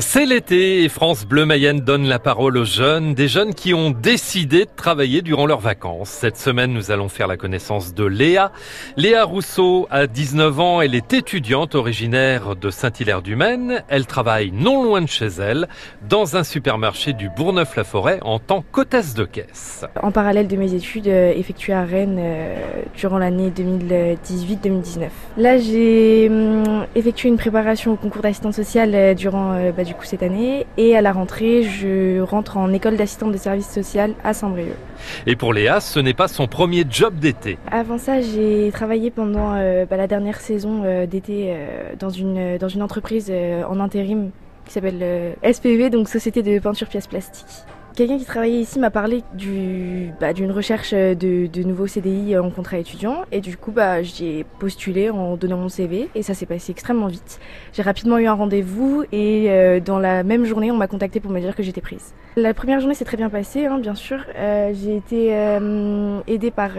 C'est l'été et France Bleu Mayenne donne la parole aux jeunes, des jeunes qui ont décidé de travailler durant leurs vacances. Cette semaine, nous allons faire la connaissance de Léa. Léa Rousseau a 19 ans, elle est étudiante originaire de Saint-Hilaire-du-Maine. Elle travaille non loin de chez elle, dans un supermarché du Bourgneuf-la-Forêt en tant qu'hôtesse de caisse. En parallèle de mes études euh, effectuées à Rennes euh, durant l'année 2018-2019. Là, j'ai hum, effectué une préparation au concours d'assistante sociale euh, durant bah, du coup cette année. Et à la rentrée, je rentre en école d'assistante de service social à Saint-Brieuc. Et pour Léa, ce n'est pas son premier job d'été. Avant ça, j'ai travaillé pendant euh, bah, la dernière saison euh, d'été euh, dans, une, dans une entreprise en intérim qui s'appelle SPV, donc Société de peinture pièces plastiques. Quelqu'un qui travaillait ici m'a parlé bah, d'une recherche de, nouveaux CDI en contrat étudiant et du coup bah, j'ai postulé en donnant mon CV et ça s'est passé extrêmement vite. J'ai rapidement eu un rendez-vous et euh, dans la même journée on m'a contacté pour me dire que j'étais prise. La première journée s'est très bien passée hein, bien sûr. Euh, j'ai été euh, aidée par,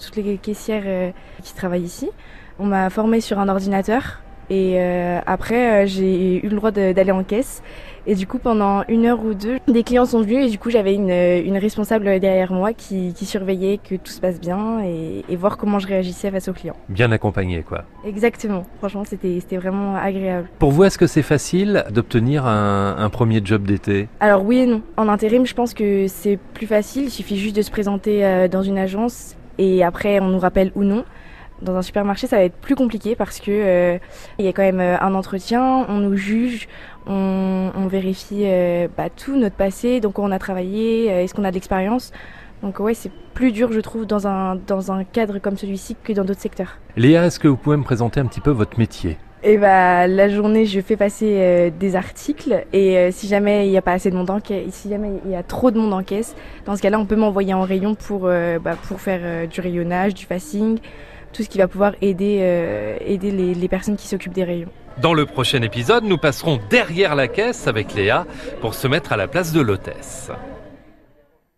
toutes les caissières qui travaillent ici. On m'a formée sur un ordinateur et euh, après, euh, j'ai eu le droit d'aller en caisse. Et du coup, pendant une heure ou deux, des clients sont venus et du coup, j'avais une, une, responsable derrière moi qui, qui, surveillait que tout se passe bien et, et, voir comment je réagissais face aux clients. Bien accompagné, quoi. Exactement. Franchement, c'était vraiment agréable. Pour vous, est-ce que c'est facile d'obtenir un, un, premier job d'été? Alors oui et non. En intérim, je pense que c'est plus facile. Il suffit juste de se présenter euh, dans une agence et après, on nous rappelle ou non. Dans un supermarché, ça va être plus compliqué parce que euh, il y a quand même euh, un entretien, on nous juge, on, on vérifie euh, bah, tout notre passé, donc on a travaillé, est-ce qu'on a de l'expérience. Donc ouais, c'est plus dur, je trouve, dans un, dans un cadre comme celui-ci que dans d'autres secteurs. Léa, est-ce que vous pouvez me présenter un petit peu votre métier? Et eh bah la journée, je fais passer euh, des articles et euh, si jamais il n'y a pas assez de monde en caisse, si jamais il y a trop de monde en caisse, dans ce cas-là, on peut m'envoyer en rayon pour euh, bah, pour faire du rayonnage, du facing, tout ce qui va pouvoir aider, euh, les personnes qui s'occupent des rayons. Dans le prochain épisode, nous passerons derrière la caisse avec Léa pour se mettre à la place de l'hôtesse.